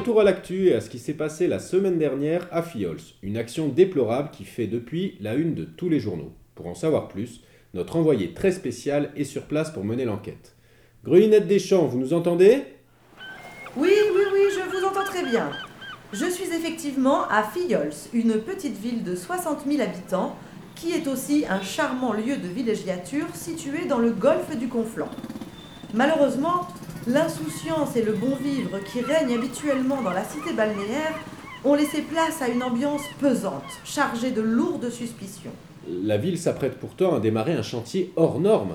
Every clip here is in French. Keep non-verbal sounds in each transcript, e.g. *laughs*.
Retour à l'actu et à ce qui s'est passé la semaine dernière à Fiols, une action déplorable qui fait depuis la une de tous les journaux. Pour en savoir plus, notre envoyé très spécial est sur place pour mener l'enquête. Grelinette Deschamps, vous nous entendez? Oui, oui, oui, je vous entends très bien. Je suis effectivement à Fiols, une petite ville de 60 000 habitants, qui est aussi un charmant lieu de villégiature situé dans le golfe du Conflent. Malheureusement, l'insouciance et le bon vivre qui règnent habituellement dans la cité balnéaire ont laissé place à une ambiance pesante, chargée de lourdes suspicions. La ville s'apprête pourtant à démarrer un chantier hors norme.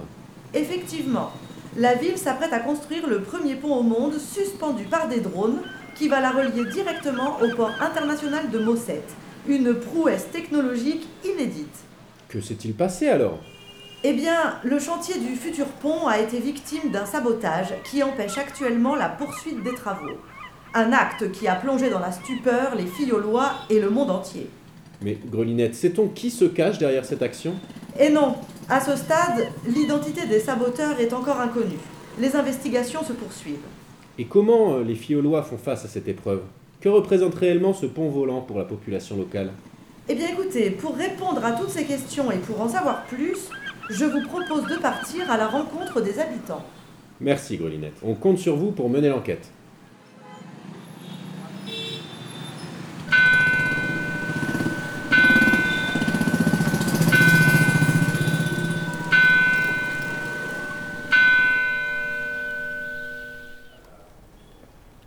Effectivement, la ville s'apprête à construire le premier pont au monde suspendu par des drones qui va la relier directement au port international de Mosset, une prouesse technologique inédite. Que s'est-il passé alors? Eh bien, le chantier du futur pont a été victime d'un sabotage qui empêche actuellement la poursuite des travaux. Un acte qui a plongé dans la stupeur les filles aux lois et le monde entier. Mais Grelinette, sait-on qui se cache derrière cette action? Et non, à ce stade, l'identité des saboteurs est encore inconnue. Les investigations se poursuivent. Et comment euh, les Fiolois font face à cette épreuve? Que représente réellement ce pont volant pour la population locale? Eh bien écoutez, pour répondre à toutes ces questions et pour en savoir plus, je vous propose de partir à la rencontre des habitants. Merci Grelinette. On compte sur vous pour mener l'enquête.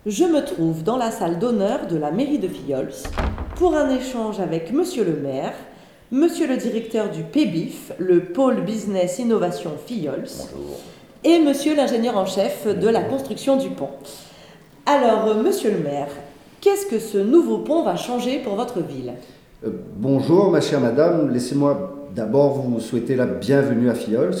Je me trouve dans la salle d'honneur de la mairie de Fiols pour un échange avec monsieur le maire, monsieur le directeur du PBIF, le pôle business innovation Fiols, et monsieur l'ingénieur en chef de la construction du pont. Alors, euh, monsieur le maire, qu'est-ce que ce nouveau pont va changer pour votre ville? Euh, bonjour, ma chère madame. Laissez-moi d'abord vous souhaiter la bienvenue à Fiols.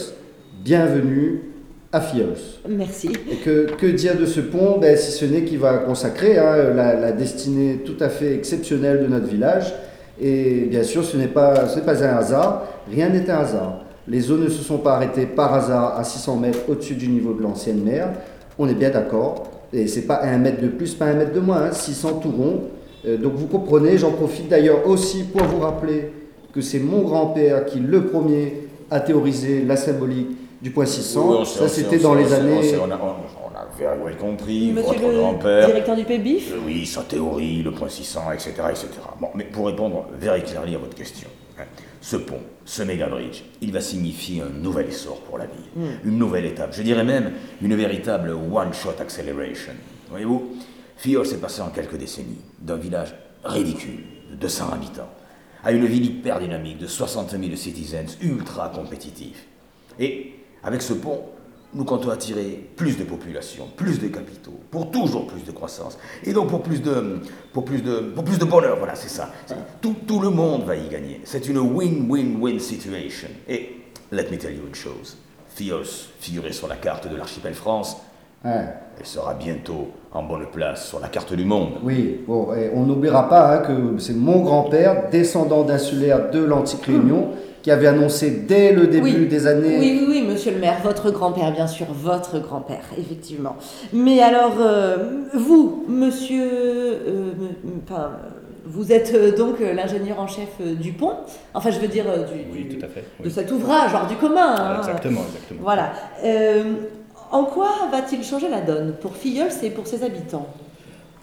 Bienvenue à Fiols. Merci. Et que, que dire de ce pont? Ben, Si ce n'est qu'il va consacrer hein, la, la destinée tout à fait exceptionnelle de notre village. Et bien sûr, ce n'est pas, ce pas un hasard. Rien n'est un hasard. Les eaux ne se sont pas arrêtées par hasard à 600 mètres au-dessus du niveau de l'ancienne mer. On est bien d'accord. Et c'est pas un mètre de plus, pas un mètre de moins, hein, 600 tout rond. Euh, donc vous comprenez, j'en profite d'ailleurs aussi pour vous rappeler que c'est mon grand-père qui, le premier, a théorisé la symbolique du point 600. Oui, on sait, Ça, c'était dans les années... On, sait, on very compris, Monsieur votre le grand-père. directeur du PBIF Euh, Oui, sa théorie, le point 600, etc., etc. Bon, mais pour répondre very clearly à votre question, hein, ce pont, ce méga bridge, il va signifier un nouvel essor pour la ville, une nouvelle étape, je dirais même une véritable one-shot acceleration. Voyez-vous, Fior s'est passé en quelques décennies d'un village ridicule de 200 habitants à une ville hyper dynamique de 60 000 citizens ultra compétitifs. Et avec ce pont, nous comptons attirer plus de population, plus de capitaux, pour toujours plus de croissance, et donc pour plus de, pour plus de, pour plus de bonheur, voilà, c'est ça. Tout, tout le monde va y gagner. C'est une win-win-win situation. Et let me tell you une chose, Fios figurait sur la carte de l'archipel France, Hein, elle sera bientôt en bonne place sur la carte du monde. oui, bon, et on n'oubliera pas hein, que c'est mon grand-père, descendant d'insulaire de l'antique Réunion, qui avait annoncé dès le début Oui. des années... Oui, oui, oui, monsieur le maire, votre grand-père, bien sûr, votre grand-père, effectivement. Mais alors, euh, vous, monsieur. euh, enfin, vous êtes euh, donc l'ingénieur en chef du pont Enfin, je veux dire, du, Oui, du- tout à fait. de cet ouvrage hors du commun. hein. Exactement, exactement. Voilà. Euh, en quoi va-t-il changer la donne pour Filliols et pour ses habitants?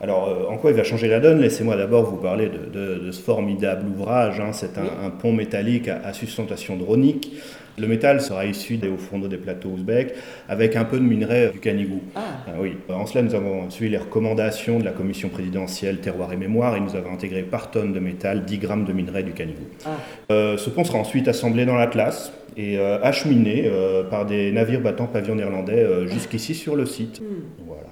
Alors, euh, en quoi il va changer la donne? Laissez-moi d'abord vous parler de, de- de ce formidable ouvrage. hein. C'est un, Oui. un pont métallique à, à sustentation dronique. Le métal sera issu des hauts fourneaux des plateaux ouzbeks avec un peu de minerai du Canigou. Ah, Ah oui. En cela, nous avons suivi les recommandations de la commission présidentielle Terroir et Mémoire et nous avons intégré par tonne de métal 10 grammes de minerai du Canigou. ah. Euh, ce pont sera ensuite assemblé dans l'Atlas et euh, acheminé par des navires battant pavillon néerlandais jusqu'ici sur le site. Voilà.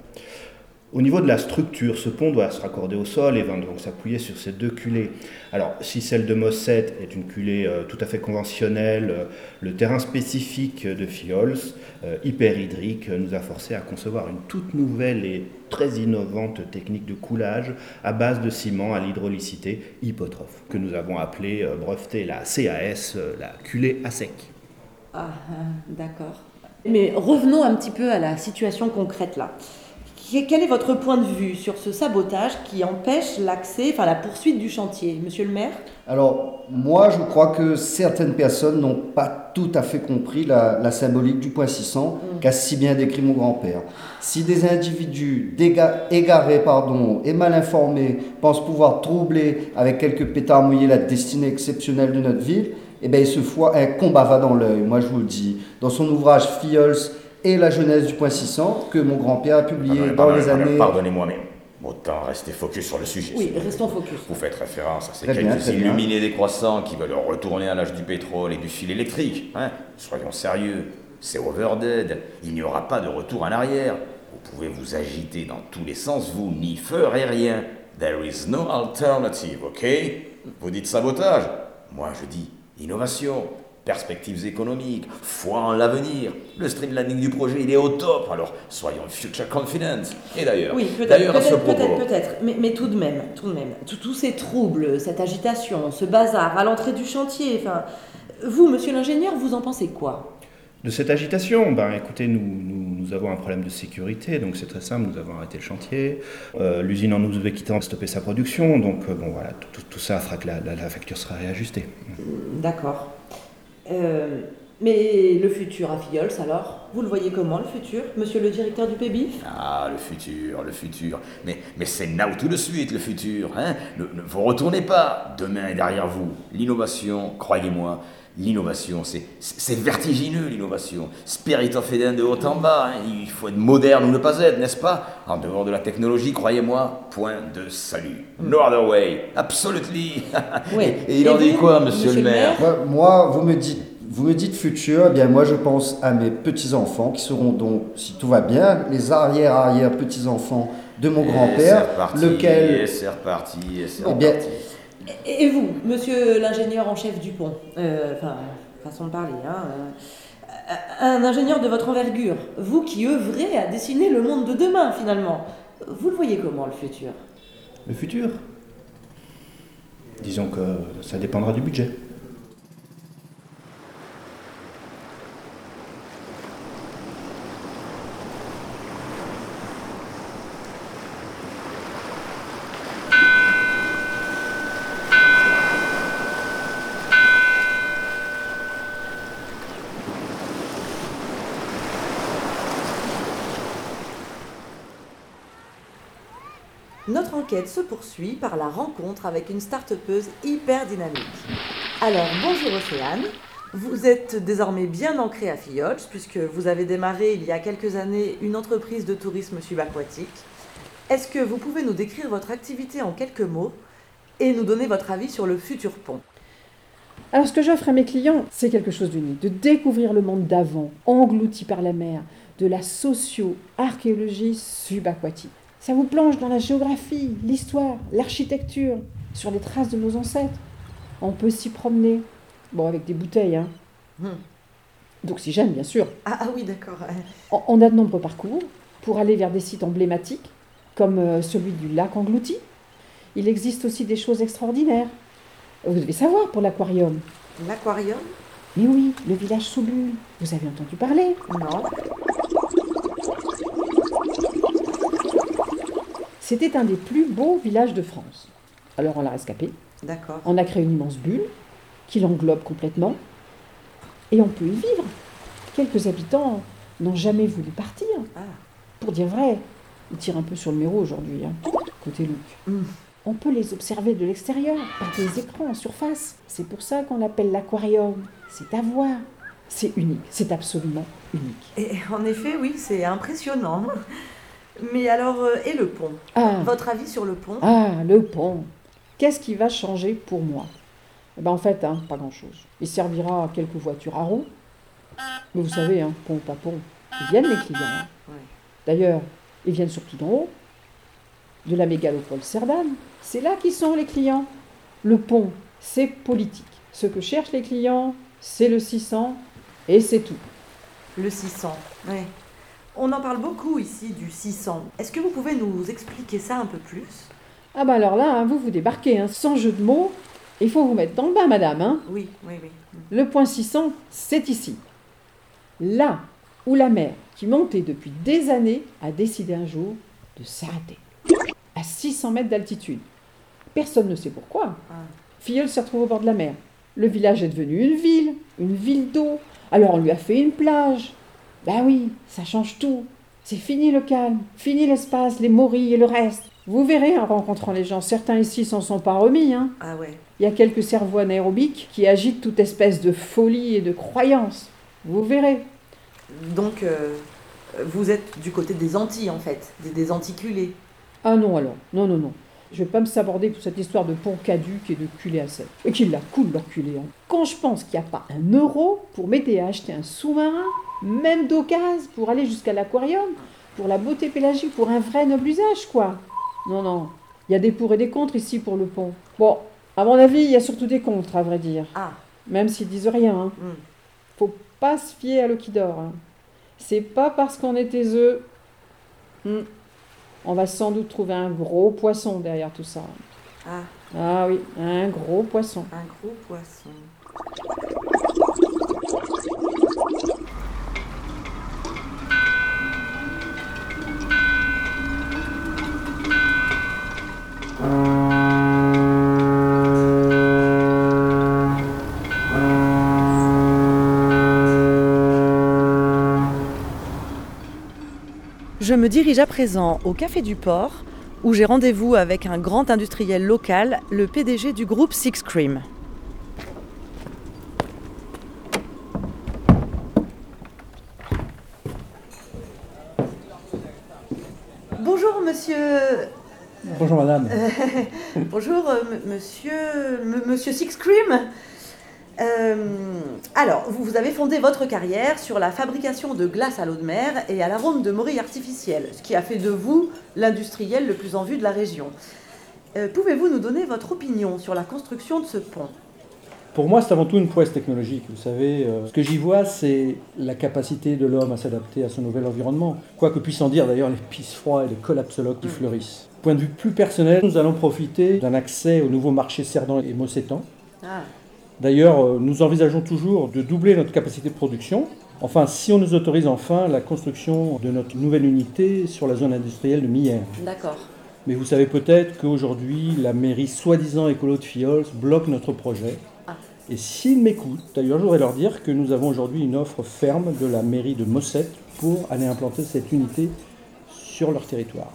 Au niveau de la structure, ce pont doit se raccorder au sol et va donc s'appuyer sur ces deux culées. Alors, si celle de Mosset est une culée euh, tout à fait conventionnelle, euh, le terrain spécifique de Fiols, euh, hyperhydrique, nous a forcé à concevoir une toute nouvelle et très innovante technique de coulage à base de ciment à l'hydrolicité hypotrophe, que nous avons appelée, euh, brevetée la CAS, la culée à sec. Ah, ah, d'accord. Mais revenons un petit peu à la situation concrète là. Quel est votre point de vue sur ce sabotage qui empêche l'accès, enfin la poursuite du chantier, monsieur le maire? Alors, moi, je crois que certaines personnes n'ont pas tout à fait compris la, la symbolique du point 600 qu'a si bien décrit mon grand-père. Si des individus égarés pardon, et mal informés pensent pouvoir troubler avec quelques pétards mouillés la destinée exceptionnelle de notre ville, eh bien, ils se font un combat va dans l'œil, moi je vous le dis. Dans son ouvrage Fiols et la jeunesse du point 600, que mon grand-père a publié Pardonnez- dans les années... Pardonnez-moi, mais autant rester focus sur le sujet. Oui, restons focus. Vous faites référence à ces Très bien, quelques très bien. illuminés décroissants qui veulent retourner à l'âge du pétrole et du fil électrique. Hein Soyons sérieux, c'est overdead. Il n'y aura pas de retour en arrière. Vous pouvez vous agiter dans tous les sens, vous n'y ferez rien. There is no alternative, ok? Vous dites sabotage Moi je dis innovation, perspectives économiques, foi en l'avenir. Le streamlining du projet, il est au top, alors soyons future confident. Et d'ailleurs, Oui, peut-être, d'ailleurs à ce peut-être, propos, peut-être, peut-être. Mais, mais tout de même, tout de même, tous- tous ces troubles, cette agitation, ce bazar à l'entrée du chantier, enfin, vous, monsieur l'ingénieur, vous en pensez quoi? De cette agitation, ben écoutez, nous, nous, nous avons un problème de sécurité, donc c'est très simple, nous avons arrêté le chantier. Euh, L'usine en Ouzbékistan a stoppé sa production, donc euh, bon voilà, tout, tout- tout ça fera que la, la- la facture sera réajustée. D'accord. Euh, mais le futur à Fiols, alors Vous le voyez comment, le futur, monsieur le directeur du PBIF Ah, le futur, le futur. Mais, mais c'est now tout de suite, le futur. Hein ne, ne vous retournez pas. Demain est derrière vous. L'innovation, croyez-moi, l'innovation, c'est c'est vertigineux, l'innovation. Spirit of Eden de haut en bas. hein. Il faut être moderne ou ne pas être, n'est-ce pas? En dehors de la technologie, croyez-moi, point de salut. No other way. Absolutely. *laughs* Oui. Et, et il en dit quoi, monsieur, monsieur le le maire? Moi, vous me dites, vous me dites futur, eh bien moi je pense à mes petits-enfants qui seront donc, si tout va bien, les arrière-arrière-petits-enfants de mon grand-père, lequel... Et c'est reparti, et c'est Eh bien, reparti. Et et vous, monsieur l'ingénieur en chef du pont Euh, Enfin, façon de parler, hein euh, Un ingénieur de votre envergure, vous qui œuvrez à dessiner le monde de demain, finalement, vous le voyez comment, le futur? Le futur? Disons que ça dépendra du budget. Notre enquête se poursuit par la rencontre avec une start-upeuse hyper dynamique. Alors, bonjour Océane. Vous êtes désormais bien ancrée à Fiols, puisque vous avez démarré il y a quelques années une entreprise de tourisme subaquatique. Est-ce que vous pouvez nous décrire votre activité en quelques mots et nous donner votre avis sur le futur pont? Alors, ce que j'offre à mes clients, c'est quelque chose d'unique, de découvrir le monde d'avant, englouti par la mer, de la socio-archéologie subaquatique. Ça vous plonge dans la géographie, l'histoire, l'architecture, sur les traces de nos ancêtres. On peut s'y promener, bon, avec des bouteilles, hein. Hmm. D'oxygène, bien sûr. Ah, ah oui, d'accord. On on a de nombreux parcours pour aller vers des sites emblématiques, comme euh, celui du lac englouti. Il existe aussi des choses extraordinaires. Vous devez savoir pour l'aquarium. L'aquarium? Mais oui, le village sous bulle. Vous avez entendu parler? Non. C'était un des plus beaux villages de France. Alors on l'a rescapé. D'accord. On a créé une immense bulle qui l'englobe complètement. Et on peut y vivre. Quelques habitants n'ont jamais voulu partir. Ah. Pour dire vrai, ils tirent un peu sur le méro aujourd'hui, hein, côté look. Mm. On peut les observer de l'extérieur, par des écrans en surface. C'est pour ça qu'on l'appelle l'aquarium. C'est à voir. C'est unique, c'est absolument unique. Et en effet, oui, c'est impressionnant. Mais alors, euh, et le pont? Ah, Votre avis sur le pont? Ah le pont. Qu'est-ce qui va changer pour moi? Eh ben, En fait, hein, pas grand-chose. Il servira à quelques voitures à roues. Mais vous savez, hein, pont pas pont, ils viennent les clients. hein. Ouais. D'ailleurs, ils viennent surtout d'en haut, de la mégalopole Cerdane. C'est là qu'ils sont les clients. Le pont, c'est politique. Ce que cherchent les clients, c'est le 600 et c'est tout. Le 600, oui. On en parle beaucoup ici du 600. Est-ce que vous pouvez nous expliquer ça un peu plus? Ah bah alors là, hein, vous vous débarquez, hein, sans jeu de mots. Il faut vous mettre dans le bain, madame. Hein. Oui, oui, oui. Le point 600, c'est ici. Là où la mer, qui montait depuis des années, a décidé un jour de s'arrêter. À 600 mètres d'altitude. Personne ne sait pourquoi. Ah. Filleul se retrouve au bord de la mer. Le village est devenu une ville, une ville d'eau. Alors on lui a fait une plage. Ben oui, ça change tout. C'est fini le calme, fini l'espace, les morilles et le reste. Vous verrez en rencontrant les gens, certains ici s'en sont pas remis. Hein. Ah ouais. Il y a quelques cerveaux anaérobiques qui agitent toute espèce de folie et de croyance. Vous verrez. Donc, euh, vous êtes du côté des Antilles, en fait, des, des Anticulés. Ah non alors, non, non, non. Je vais pas me saborder pour cette histoire de pont caduc et de culé à sec. Et qu'il la coule leur culé. hein. Quand je pense qu'il n'y a pas un euro pour m'aider à acheter un sous-marin, même d'occasion, pour aller jusqu'à l'aquarium, pour la beauté pélagique, pour un vrai noble usage, quoi. Non, non. Il y a des pour et des contre ici pour le pont. Bon, à mon avis, il y a surtout des contre, à vrai dire. Ah, Même s'ils disent rien. Hein. Hmm. Faut pas se fier à l'eau qui dort. hein. C'est pas parce qu'on est tes œufs. Hmm. On va sans doute trouver un gros poisson derrière tout ça. ah, Ah oui, un gros poisson. un gros poisson. Me dirige à présent au Café du Port, où j'ai rendez-vous avec un grand industriel local, le PDG du groupe Six Cream. Bonjour monsieur. Bonjour madame. *laughs* Bonjour euh, monsieur. monsieur Six Cream. Vous, avez fondé votre carrière sur la fabrication de glace à l'eau de mer et à l'arôme de morille artificielle, ce qui a fait de vous l'industriel le plus en vue de la région. Euh, Pouvez-vous nous donner votre opinion sur la construction de ce pont? Pour moi, c'est avant tout une prouesse technologique. Vous savez, euh, ce que j'y vois, c'est la capacité de l'homme à s'adapter à son nouvel environnement. Quoi que puissent en dire d'ailleurs les pisse froids et les collapsologues qui fleurissent. Point de vue plus personnel, nous allons profiter d'un accès au nouveau marché Cerdan et Mossétan. Ah, D'ailleurs, euh, nous envisageons toujours de doubler notre capacité de production. Enfin, si on nous autorise enfin la construction de notre nouvelle unité sur la zone industrielle de Millers. d'accord. Mais vous savez peut-être qu'aujourd'hui, la mairie soi-disant écolo de Fiols bloque notre projet. Ah. Et s'ils m'écoutent, d'ailleurs, je voudrais leur dire que nous avons aujourd'hui une offre ferme de la mairie de Mosset pour aller implanter cette unité sur leur territoire.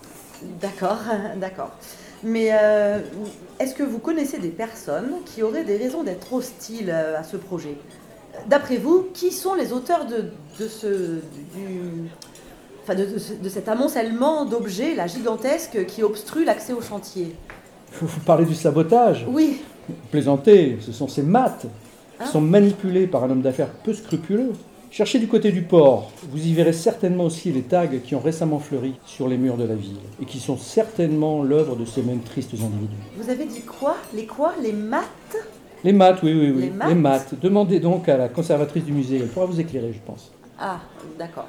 D'accord, *laughs* d'accord. Mais euh, est-ce que vous connaissez des personnes qui auraient des raisons d'être hostiles euh, à ce projet? D'après vous, qui sont les auteurs de, de ce, du, enfin de, de ce- de cet amoncellement d'objets, là, gigantesque, qui obstrue l'accès au chantier? Vous vous parlez du sabotage. Oui, Plaisantez, ce sont ces maths qui sont manipulées par un homme d'affaires peu scrupuleux. Cherchez du côté du port, vous y verrez certainement aussi les tags qui ont récemment fleuri sur les murs de la ville et qui sont certainement l'œuvre de ces mêmes tristes individus. vous avez dit quoi? Les quoi? Les maths? Les maths, oui, oui, oui. Les maths Les maths? Demandez donc à la conservatrice du musée, elle pourra vous éclairer, je pense. Ah, d'accord.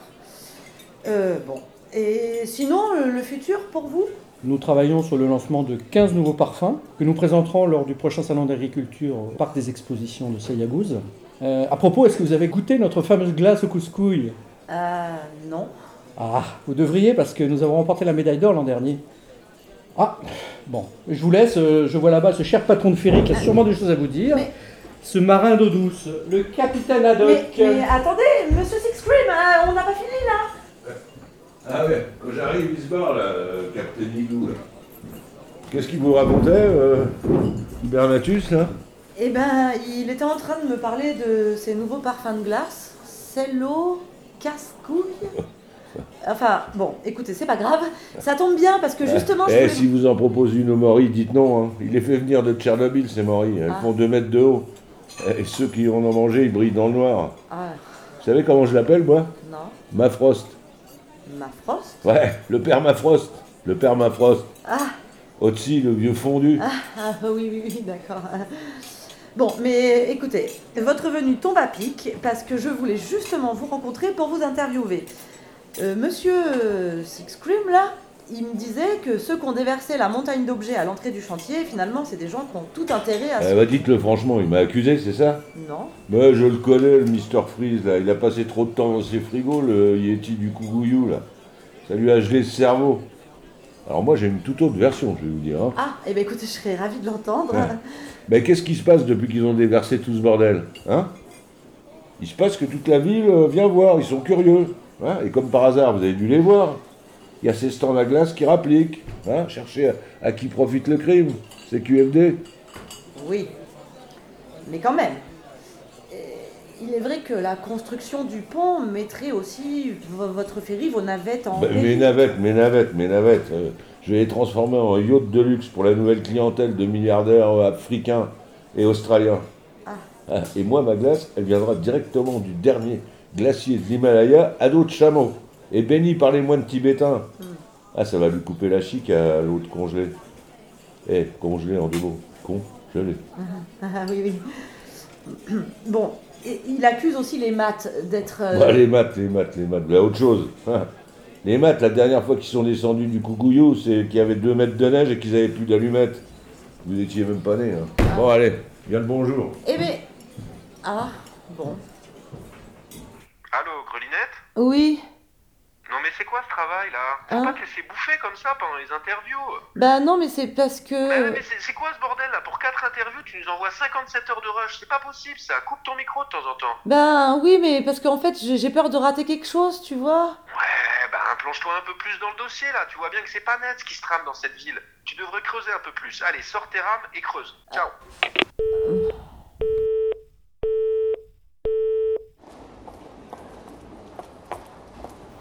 Euh, bon. Et sinon, le, le futur pour vous? Nous travaillons sur le lancement de 15 nouveaux parfums que nous présenterons lors du prochain salon d'agriculture au parc des expositions de Sayagouz. Euh, à propos, est-ce que vous avez goûté notre fameuse glace au couscouille Euh, non. Ah, vous devriez parce que nous avons remporté la médaille d'or l'an dernier. Ah, bon, je vous laisse, euh, je vois là-bas ce cher patron de ferry qui a sûrement des choses à vous dire. Mais- Ce marin d'eau douce, le capitaine Haddock. Mais, mais attendez, monsieur Six Cream, euh, on n'a pas fini là Ah ouais, quand j'arrive, il se barre là, euh, Captain Igloo là. Qu'est-ce qu'il vous racontait, euh, Bernatus là? Eh ben, il était en train de me parler de ses nouveaux parfums de glace. Cello, casse-couille. Enfin, bon, écoutez, c'est pas grave. Ça tombe bien parce que justement, je Eh, voulais- si vous en proposez une au Maury, dites non. Hein. Il les fait venir de Tchernobyl, ces Maury. Elles Ah. font 2 mètres de haut. Et ceux qui en ont mangé, ils brillent dans le noir. Ah, Vous savez comment je l'appelle, moi? Non, Mafrost. ma frost? Ouais, le père Mafrost. Le père Mafrost. Ah, Otzi, le vieux fondu. ah, oui, oui, oui, d'accord. Bon, mais écoutez, votre venue tombe à pic parce que je voulais justement vous rencontrer pour vous interviewer. Euh, monsieur euh, Six Cream, là, il me disait que ceux qui ont déversé la montagne d'objets à l'entrée du chantier, finalement, c'est des gens qui ont tout intérêt à Eh se... bah, dites-le franchement, il m'a accusé, c'est ça? Non Mais je le connais, le Mr. Freeze, là. Il a passé trop de temps dans ses frigos, le Yeti du Kougouillou, là. Ça lui a gelé le cerveau. Alors moi j'ai une toute autre version, je vais vous dire. hein. Ah, eh ben écoutez, je serais ravie de l'entendre. Ouais. *laughs* Mais qu'est-ce qui se passe depuis qu'ils ont déversé tout ce bordel Hein? Il se passe que toute la ville euh, vient voir, ils sont curieux. hein? Et comme par hasard, vous avez dû les voir. Il y a ces stands à glace qui rappliquent. Hein? Cherchez à, à qui profite le crime. C'est QFD. Oui, mais quand même. Euh, Il est vrai que la construction du pont mettrait aussi vo- votre ferry, vos navettes en Bah, mes navettes, mes navettes, mes navettes. euh, je vais les transformer en yacht de luxe pour la nouvelle clientèle de milliardaires africains et australiens. Ah. Ah, et moi, ma glace, elle viendra directement du dernier glacier de l'Himalaya à dos de chameau. Et béni par les moines tibétains. Ah, ça va lui couper la chic à l'autre congelé. Eh, congelé en deux mots. Congelé. Ah oui, oui. Bon, et il accuse aussi les maths d'être... euh, Bah, les maths, les maths, les maths. Bah, autre chose. Les maths, la dernière fois qu'ils sont descendus du Coucouillou, c'est qu'il y avait deux mètres de neige et qu'ils avaient plus d'allumettes. Vous étiez même pas nés. hein. Bon, allez, viens le bonjour. Eh ben... Ah, bon. Allô, Grelinette? Oui, Non mais c'est quoi ce travail là? Faut Hein pas te laisser bouffer comme ça pendant les interviews. bah non, mais c'est parce que... Mais, mais c'est quoi ce bordel là? Pour 4 interviews, tu nous envoies 57 heures de rush. C'est pas possible ça. Coupe ton micro de temps en temps. Ben oui, mais parce qu'en fait, j'ai peur de rater quelque chose, tu vois. Ouais, ben plonge-toi un peu plus dans le dossier là. Tu vois bien que c'est pas net ce qui se trame dans cette ville. Tu devrais creuser un peu plus. Allez, sors tes rames et creuse. Ciao.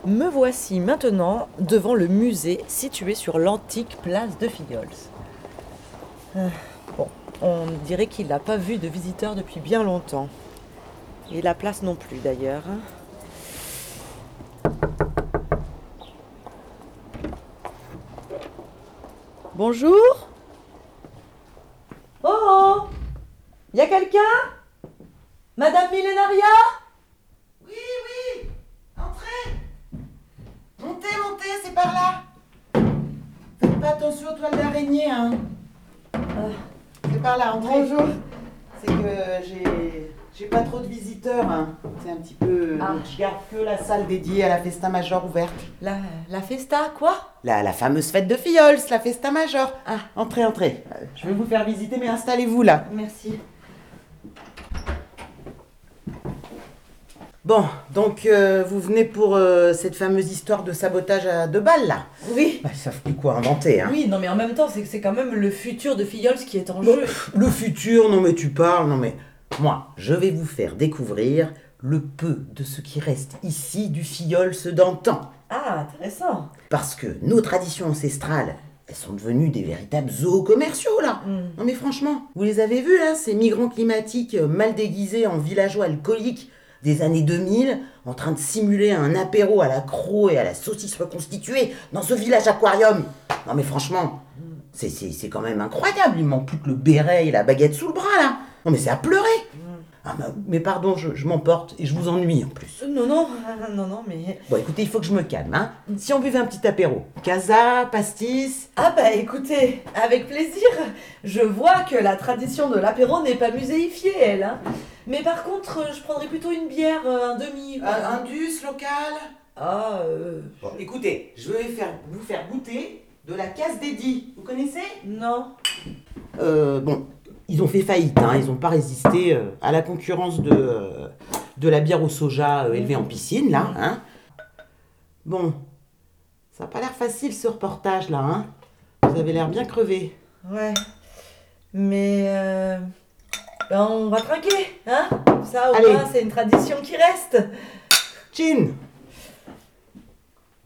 Me voici maintenant devant le musée situé sur l'antique place de Filliols. Euh, bon, on dirait qu'il n'a pas vu de visiteurs depuis bien longtemps. Et la place non plus d'ailleurs. Bonjour Oh oh Y a quelqu'un? Madame Millénaria Aux toiles d'araignée, hein. C'est par là, entrez. Bonjour. C'est que j'ai j'ai pas trop de visiteurs, hein. C'est un petit peu. Ah. donc je garde que la salle dédiée à la Festa Major ouverte. La, la festa, quoi? La, la fameuse fête de Fiols, la Festa Major. Ah. Entrez, entrez. Euh, Je vais vous faire visiter, mais installez-vous là. Merci. Bon, donc euh, vous venez pour euh, cette fameuse histoire de sabotage à deux balles là. Oui. Bah, ils savent plus quoi inventer, hein. Oui, non, mais en même temps, c'est que c'est quand même le futur de Filliols qui est en Bon, jeu. le futur, non mais tu parles, non mais moi, je vais vous faire découvrir le peu de ce qui reste ici du filleul d'antan. Ah, intéressant. Parce que nos traditions ancestrales, elles sont devenues des véritables zoos commerciaux là. Hmm. Non mais franchement, vous les avez vus là, ces migrants climatiques euh, mal déguisés en villageois alcooliques des années 2000, en train de simuler un apéro à la croc et à la saucisse reconstituée dans ce village aquarium. Non mais franchement, c'est quand même incroyable, il manque plus que le béret et la baguette sous le bras là. Non mais c'est à pleurer. Ah, bah, mais pardon, je, je m'emporte et je vous ennuie en plus. Non, non, *laughs* non, non, mais. Bon écoutez, il faut que je me calme, hein. Si on buvait un petit apéro, casa, pastis, Ah, bah écoutez, avec plaisir. Je vois que la tradition de l'apéro n'est pas muséifiée, elle. Hein. Mais par contre, euh, je prendrais plutôt une bière, euh, un demi. un indus local. Ah, euh. Bon, écoutez, je vais faire, vous faire goûter de la casse dédiée. Vous connaissez? Non. Euh, bon, ils ont fait faillite, hein, ils n'ont pas résisté euh, à la concurrence de, euh, de la bière au soja euh, élevée en piscine, là. Hein. Bon, ça n'a pas l'air facile ce reportage, là. Hein. Vous avez l'air bien crevé. Ouais. Mais. Ben, on va trinquer, hein? Ça, au moins, c'est une tradition qui reste. Chin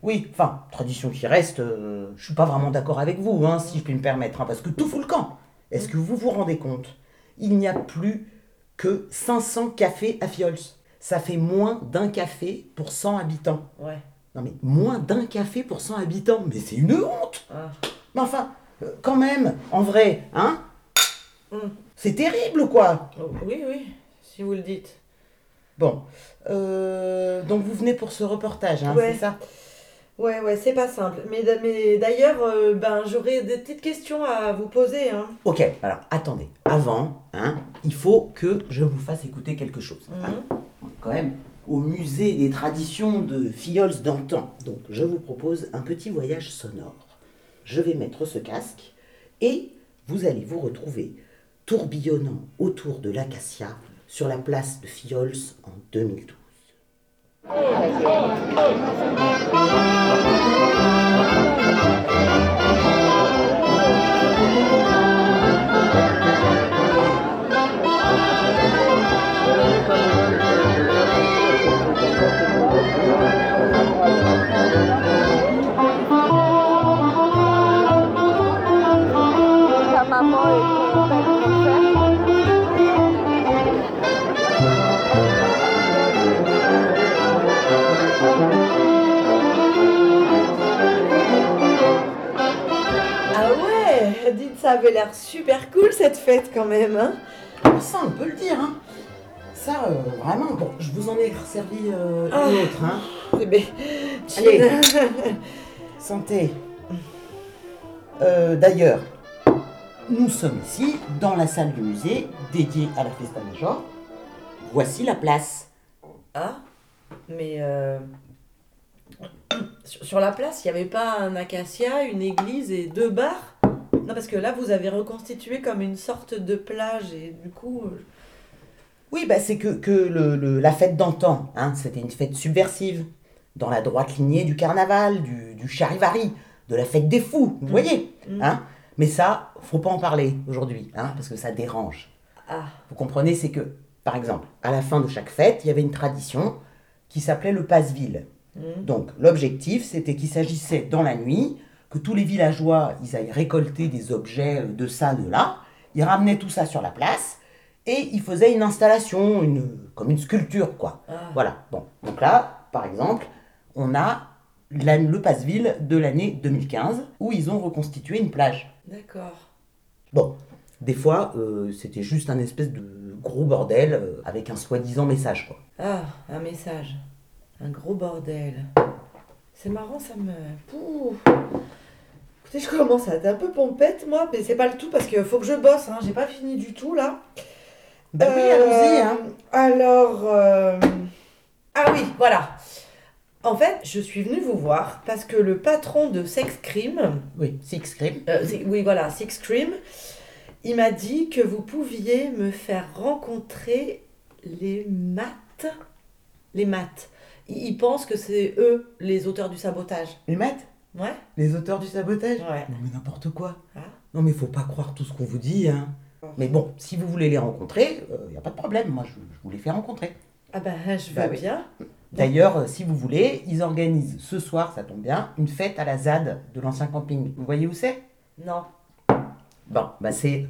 Oui, enfin, tradition qui reste, euh, je suis pas vraiment d'accord avec vous, hein, si je puis me permettre, hein, parce que tout fout le camp. Est-ce que vous vous rendez compte? Il n'y a plus que 500 cafés à Fiols. Ça fait moins d'un café pour 100 habitants. Ouais. Non mais moins d'un café pour 100 habitants, mais c'est une honte Ah. Mais enfin, euh, quand même, en vrai, hein. C'est terrible quoi? Oh, oui, oui, si vous le dites. Bon, euh, donc vous venez pour ce reportage, hein, Ouais. c'est ça? Ouais, ouais, c'est pas simple. Mais, d'a- mais d'ailleurs, euh, ben, j'aurais des petites questions à vous poser. Hein. Ok, alors attendez. Avant, hein, il faut que je vous fasse écouter quelque chose. hein. Quand même, au musée des traditions de Fiols d'antan. Donc, je vous propose un petit voyage sonore. je vais mettre ce casque et vous allez vous retrouver tourbillonnant autour de l'acacia sur la place de Fiols en 2012. Dites ça avait l'air super cool cette fête quand même, hein Ça, on peut le dire, hein. Ça, euh, vraiment, bon, je vous en ai servi euh, Ah. une autre, hein. Eh ben, Allez. *laughs* Santé. Euh, D'ailleurs, nous sommes ici, dans la salle du musée, dédiée à la Festa Major. Voici la place. Ah, mais euh, sur la place, il n'y avait pas un acacia, une église et deux bars? Non, parce que là, vous avez reconstitué comme une sorte de plage et du coup... euh, Oui, bah, c'est que, que le, le- la fête d'antan, hein, c'était une fête subversive, dans la droite lignée du carnaval, du, du charivari, de la fête des fous, vous voyez Mm. hein Mais ça, faut pas en parler aujourd'hui, hein, parce que ça dérange. Ah, Vous comprenez, c'est que, par exemple, à la fin de chaque fête, il y avait une tradition qui s'appelait le passe-ville. mm. Donc, l'objectif, c'était qu'il s'agissait dans la nuit que tous les villageois, ils aillent récolter des objets euh, de ça, de là. Ils ramenaient tout ça sur la place et ils faisaient une installation, une, comme une sculpture, quoi. Ah. Voilà. Bon. Donc là, par exemple, on a la- le passe-ville de l'année 2015 où ils ont reconstitué une plage. d'accord. Bon, des fois, euh, c'était juste un espèce de gros bordel euh, avec un soi-disant message, quoi. Ah, un message. Un gros bordel. C'est marrant, ça me... Pouh. Écoutez, je commence à être un peu pompette, moi, mais c'est pas le tout parce qu'il faut que je bosse, hein. J'ai pas fini du tout, là. Bah oui, Euh, allons-y, hein. Alors, euh, ah oui, voilà. En fait, je suis venue vous voir parce que le patron de Sex Cream, Oui, Six Cream. euh, oui voilà, Six Cream, il m'a dit que vous pouviez me faire rencontrer les maths. Les maths. Il, il pense que c'est eux les auteurs du sabotage. Les maths? Ouais Les auteurs du sabotage Ouais. Non mais n'importe quoi. Ah. Non mais faut pas croire tout ce qu'on vous dit. Hein. Mais bon, si vous voulez les rencontrer, il n'y a pas de problème. Moi, je, je vous les fais rencontrer. Ah ben, je veux Bah oui. bien. D'ailleurs, euh, si vous voulez, ils organisent ce soir, ça tombe bien, une fête à la ZAD de l'ancien camping. Vous voyez où c'est? Non. Bon, bah c'est,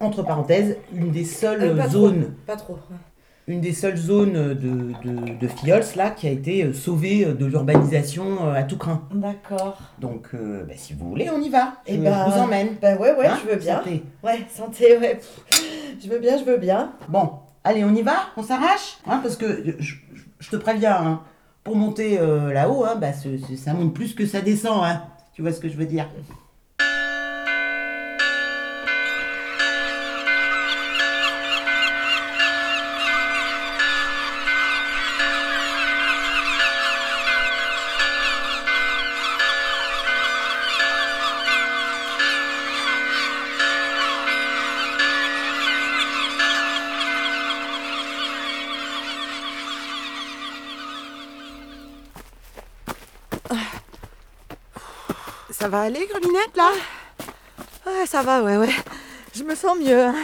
entre parenthèses, une des seules Euh, pas trop. zones, Pas trop. ouais. Une des seules zones de, de, de Fiols, là, qui a été euh, sauvée de l'urbanisation euh, à tout craint. D'accord. Donc, euh, bah, si vous voulez, on y va. Je, Eh ben, je vous emmène. Ben ouais, ouais, Hein je veux bien. Santé. Ouais, santé, ouais. Je veux bien, je veux bien. Bon, allez, on y va? On s'arrache? Hein, Parce que je, je- te préviens, hein, pour monter euh, là-haut, hein, bah, ça monte plus que ça descend. Hein. Tu vois ce que je veux dire? Ça va aller, Grelinette, là? Ouais, ça va, ouais, ouais. Je me sens mieux. hein.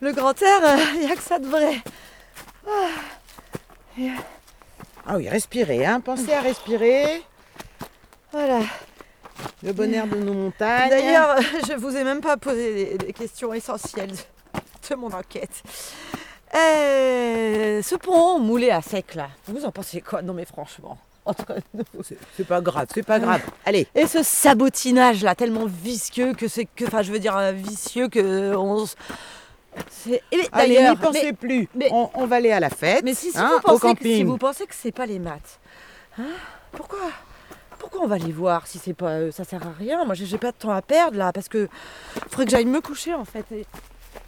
Le grand air, *laughs* il n'y a que ça de vrai. Ah oui, respirez, hein. Pensez à respirer. Voilà. Le bon air de nos montagnes. D'ailleurs, *laughs* je vous ai même pas posé des, questions essentielles de, de mon enquête. Euh, ce pont moulé à sec, là, vous en pensez quoi? Non, mais franchement, entre nous. C'est- pas grave, c'est pas grave. Allez, Et ce sabotinage là, tellement vicieux que c'est que, enfin, je veux dire euh, vicieux que on. allez, n'y pensez mais, plus. mais- on, on va aller à la fête. mais si, si hein, vous au pensez que, si vous pensez que c'est pas les maths, hein, pourquoi pourquoi on va les voir si c'est pas eux Ça sert à rien? Moi, j'ai j'ai pas de temps à perdre là parce que faudrait que j'aille me coucher en fait. Et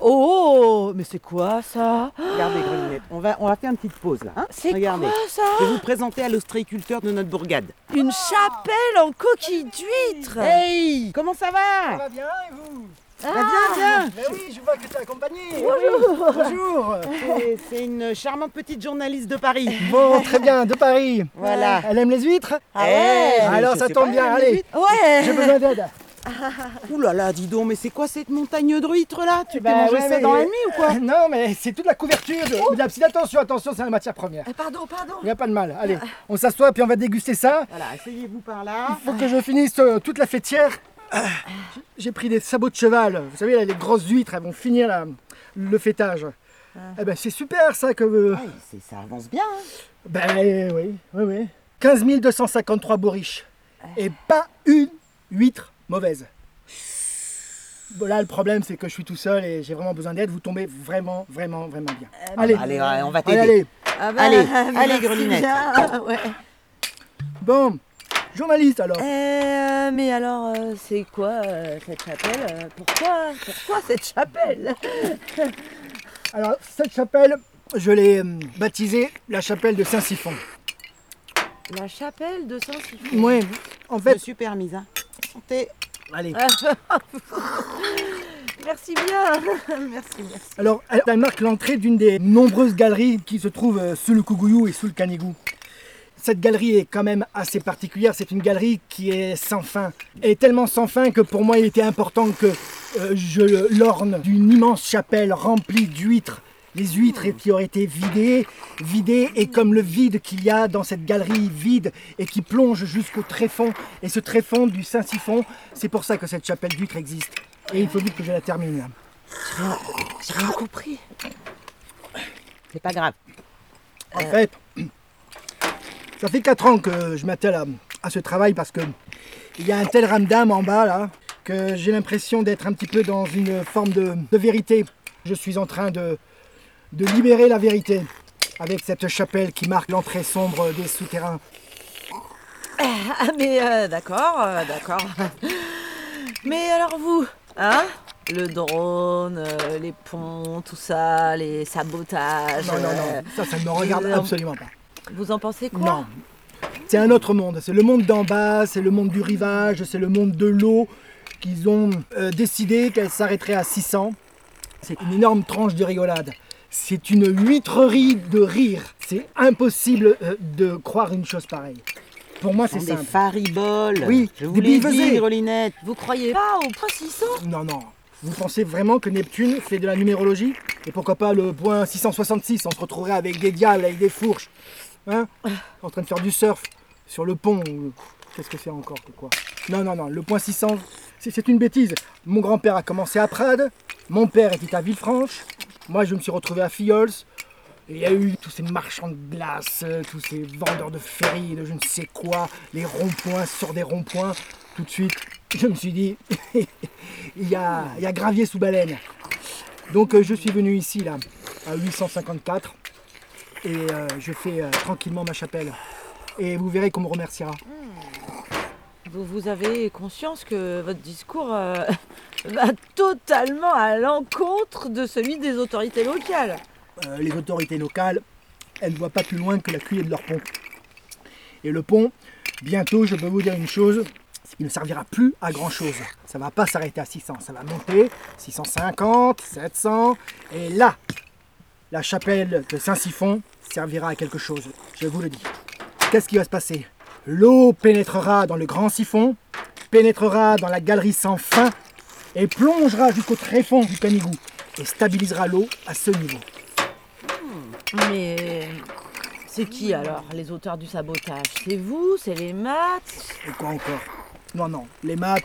Oh, mais c'est quoi ça Regardez, Grelinette, on va, on va faire une petite pause là. hein C'est Regardez. quoi ça Je vais vous présenter à l'ostréiculteur de notre bourgade. Une chapelle en coquille d'huître Hey Comment ça va va bien et vous Bah, Viens, viens Ben oui, je vois que t'es accompagné. Bonjour. Bonjour. C'est- une charmante petite journaliste de Paris. Bon, très bien, de Paris. Voilà. Elle aime les huîtres Ah ouais Eh, Alors ça tombe bien, elle aime les allez. Ouais J'ai besoin d'aide. *laughs* Ouh là là, dis donc, mais c'est quoi cette montagne de huîtres là? Tu t'es Bah mangé ouais, ça mais- dans la nuit ou quoi? *laughs* Non, mais c'est toute la couverture de, de la psy. Attention, attention, c'est la matière première. Eh, Pardon, pardon. Il n'y a pas de mal. Allez, on s'assoit puis on va déguster ça. Voilà, asseyez-vous par là. Faut que je finisse euh, toute la fêtière. Ah, J'ai pris des sabots de cheval. Vous savez, là, les grosses huîtres, elles vont finir la- le fêtage. Eh ben, c'est super ça que. Ouais, c'est- ça avance bien. hein. Ben oui, oui, oui. 15 253 bourriches. Et pas une huître mauvaise. Bon, là, le problème, c'est que je suis tout seul et j'ai vraiment besoin d'aide. Vous tombez vraiment, vraiment, vraiment bien. allez, Allez, ouais, on va allez, t'aider. allez. Ah bah, Allez, *laughs* allez, Grelinette. *laughs* ouais. Bon, journaliste alors. Euh, mais alors, euh, c'est quoi euh, cette chapelle Pourquoi Pourquoi cette chapelle *laughs* Alors, cette chapelle, je l'ai baptisée la chapelle de Saint-Siphon. La chapelle de Saint-Siphon. Oui, en Je fait, me suis permise. Hein. Allez. *laughs* Merci bien. *laughs* merci, merci. Alors, elle, marque l'entrée d'une des nombreuses galeries qui se trouvent euh, sous le Cougouyou et sous le Canigou. Cette galerie est quand même assez particulière. C'est une galerie qui est sans fin. Est tellement sans fin que pour moi, il était important que euh, je l'orne d'une immense chapelle remplie d'huîtres. Les huîtres qui auraient été vidées, vidées, et comme le vide qu'il y a dans cette galerie vide et qui plonge jusqu'au tréfonds. Et ce tréfonds du Saint-Siphon, c'est pour ça que cette chapelle d'huîtres existe. Et il faut vite que je la termine. J'ai rien compris. C'est pas grave. En fait, ça fait 4 ans que je m'attelle à, à ce travail parce que il y a un tel ramdam en bas là que j'ai l'impression d'être un petit peu dans une forme de, de vérité. Je suis en train de, de libérer la vérité avec cette chapelle qui marque l'entrée sombre des souterrains. Ah, mais euh, d'accord, euh, d'accord. Mais alors vous, hein Le drone, euh, les ponts, tout ça, les sabotages. Non, non, non, ça, ça ne me regarde en- absolument pas. Vous en pensez quoi Non. C'est un autre monde. C'est le monde d'en bas, c'est le monde du rivage, c'est le monde de l'eau qu'ils ont décidé qu'elle s'arrêterait à 600. C'est une énorme tranche de rigolade. C'est une huîtrerie de rire. C'est impossible euh, de croire une chose pareille. Pour moi, c'est Ce sont des simple. fariboles. Oui, je vous l'ai dit, billevesées. Grelinette. Vous croyez pas au point 600 Non, non. Vous pensez vraiment que Neptune fait de la numérologie? Et pourquoi pas le point 666 On se retrouverait avec des diables, avec des fourches. Hein? En train de faire du surf sur le pont. ou- Qu'est-ce que c'est encore que quoi? Non, non, non. Le point 600, c'est c'est une bêtise. Mon grand-père a commencé à Prades. Mon père était à Villefranche. Moi, je me suis retrouvé à. Et il y a eu tous ces marchands de glace, euh, tous ces vendeurs de ferry, de je ne sais quoi, les ronds-points sur des ronds-points. Tout de suite, je me suis dit, *laughs* il y a, gravier sous baleine. Donc euh, je suis venu ici, là, à 854, et euh, je fais tranquillement ma chapelle. Et vous verrez qu'on me remerciera. Vous, avez conscience que votre discours euh, *laughs* va totalement à l'encontre de celui des autorités locales. Euh, les autorités locales, elles ne voient pas plus loin que la cuillère de leur pont. Et le pont, bientôt, je peux vous dire une chose, c'est qu'il ne servira plus à grand chose. Ça va pas s'arrêter à 600, ça va monter, 650, 700, et là, la chapelle de Saint-Siphon servira à quelque chose, je vous le dis. Qu'est-ce qui va se passer? L'eau pénétrera dans le grand siphon, pénétrera dans la galerie sans fin, et plongera jusqu'au tréfonds du Canigou, et stabilisera l'eau à ce niveau. Mais c'est qui alors les auteurs du sabotage? C'est vous? C'est les maths? Et quoi encore? Non, non, les maths,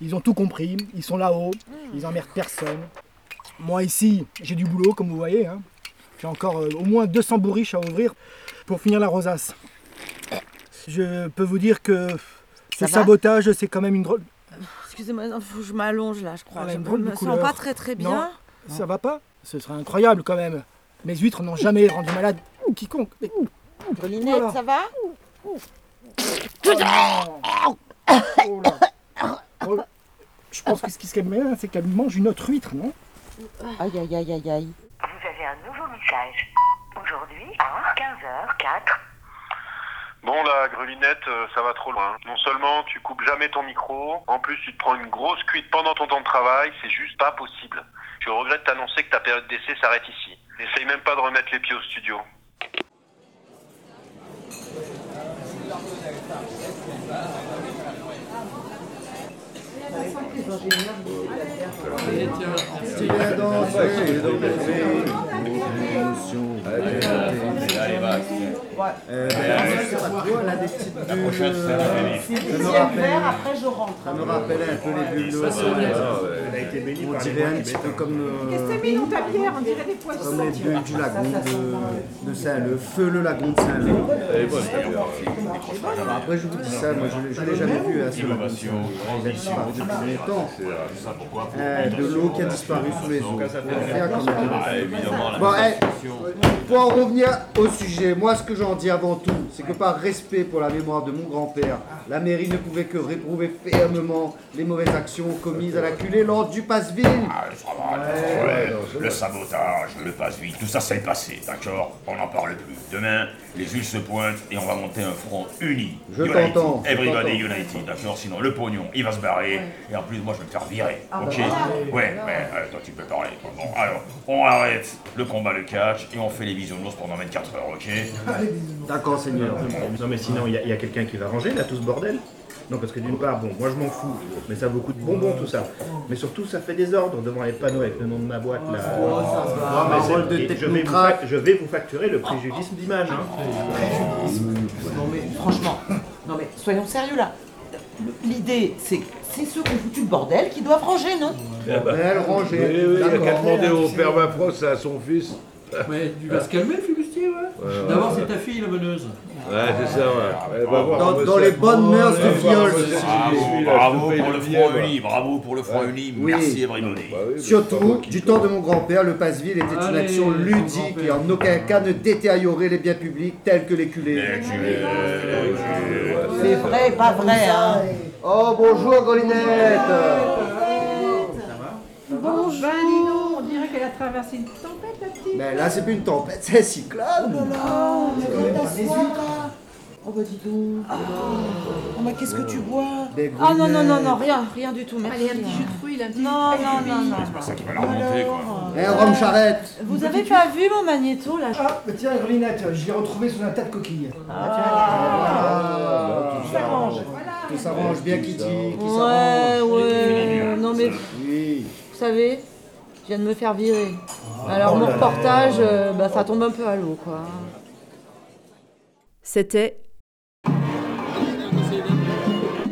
ils ont tout compris, ils sont là-haut, ils emmerdent personne. Moi ici, j'ai du boulot, comme vous voyez. hein. J'ai encore euh, au moins 200 bourriches à ouvrir pour finir la rosace. Je peux vous dire que ce va sabotage, c'est quand même une drôle... Excusez-moi, non, faut que je m'allonge là, je crois. Elle a je une ne me sens pas très très bien. Non, ça va pas Ce serait incroyable quand même. Mes huîtres n'ont jamais rendu malade quiconque. Mais- Voilà. ça va Oh. Oh là. Oh, Je pense que ce qui serait bien, c'est qu'elle mange une autre huître, non? Aïe, aïe, aïe, aïe, aïe. Vous avez un nouveau message. Aujourd'hui à 15h04. Bon la grelinette, euh, ça va trop loin. Non seulement tu coupes jamais ton micro, en plus tu te prends une grosse cuite pendant ton temps de travail, c'est juste pas possible. Je regrette de t'annoncer que ta période d'essai s'arrête ici. N'essaye même pas de remettre les pieds au studio. Allez, va. Euh, ben, elle a des petites bulles, euh, me Deuxième rappelle, verre, après je rentre. ça me rappelle un peu les bulles. Euh, honnête. Elle a été bénie On par les un petit peu comme, euh, Qu'est-ce que t'as mis dans ta bière? On dirait des poissons. comme les bulles du lagon de, Saint-Leu, feu le lagon de Saint-Leu. Elle est bonne, ta bière. Alors après, je vous dis ça, moi je ne l'ai jamais vu, hein, ce lagon disparu depuis longtemps. Euh, de l'eau qui a disparu sous les eaux. Ah, Bon, eh, pour en revenir au moi ce que j'en dis avant tout, c'est que par respect pour la mémoire de mon grand-père, la mairie ne pouvait que réprouver fermement les mauvaises actions commises à la culée lors du passe-ville. Ah, ça va, ouais, le sabotage, le passe-vide, tout ça c'est le passé, d'accord? On n'en parle plus. Demain, les juges se pointent et on va monter un front uni. Je United. t'entends, Everybody. United, d'accord? Sinon le pognon, il va se barrer. Et en plus, moi je vais me faire virer. Ah, ok? bah Ouais, ouais, ouais, toi tu peux parler. Bon, alors, on arrête le combat, le catch et on fait les bisounours pendant 24 heures, ok? D'accord, Seigneur. Non mais sinon, il y a, il y a quelqu'un qui va ranger là tout ce bordel Non parce que d'une part, bon, moi je m'en fous, mais ça vaut beaucoup de bonbons tout ça. Mais surtout, ça fait des ordres devant les panneaux avec le nom de ma boîte là. Oh, ça va, mais de et je, vais vous technocrate. fac- je vais vous facturer le préjudice d'image. hein. Non mais franchement, non mais soyons sérieux là. L'idée, c'est c'est ceux qui ont foutu le bordel qui doivent ranger, non? Ah bah. Elle ranger. Oui, oui, il n'y a qu'à demander au père Mafros à son fils. Ouais, tu vas se calmer, le flibustier, ouais. ouais, D'abord, ouais. c'est ta fille, la meneuse. Ouais, c'est ça, ouais. Dans- les bonnes mœurs Elle va du viol, Bravo pour le front uni, bravo. pour le front uni, merci everybody. Bah Surtout, du te- temps de mon grand-père, le passe-ville était une action ludique et en aucun cas ne détériorait les biens publics tels que les culés. C'est vrai, pas vrai, hein. Oh, bonjour, Golinette. Bon, ben dis donc, on dirait qu'elle a traversé une tempête, la petite. Mais là, c'est plus une tempête, c'est un cyclone Oh, mais comment t'as soif, là Oh bah dis donc Oh mais qu'est-ce que tu bois Des Ah non, non, non, non, rien, rien du tout, merci. Allez, un petit jus de fruits, là, Non, non, non, non. C'est pas ça qui va la remonter, quoi. Un rhum charrette Vous avez pas vu mon magnéto là Ah, mais tiens, Grelinette, je l'ai retrouvé sous un tas de coquilles. Ah, Tout s'arrange. Tout s'arrange bien qui dit, qui Ouais, s'arrange. ouais. Non mais, Oui. vous savez, je viens de me faire virer. Alors mon reportage, euh, bah, ça tombe un peu à l'eau, quoi. C'était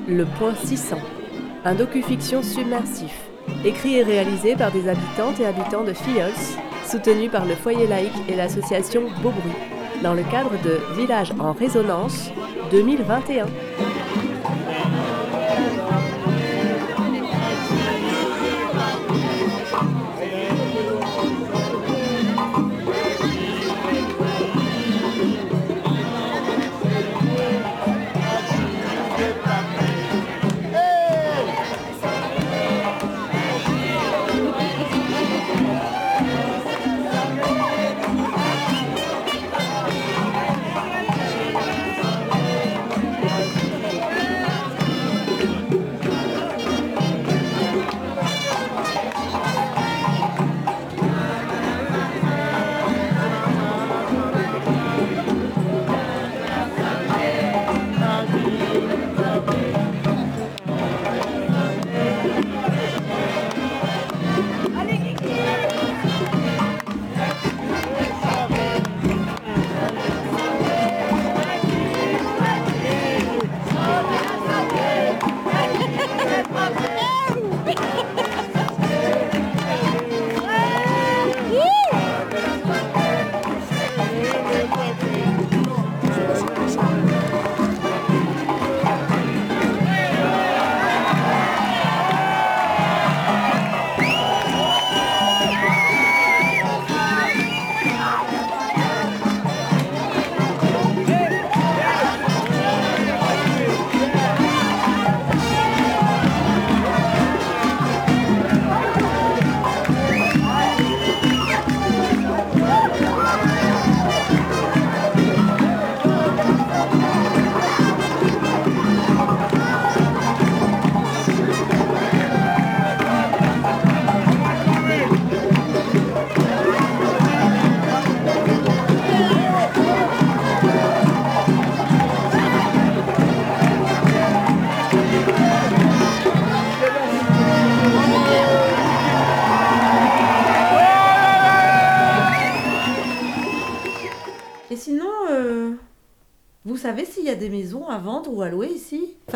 Le Point 600, un docu-fiction submersif, écrit et réalisé par des habitantes et habitants de Filleul, soutenu par le foyer laïque et l'association Beaubruit, dans le cadre de Village en résonance 2021.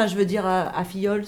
Je veux dire à, à Fillols.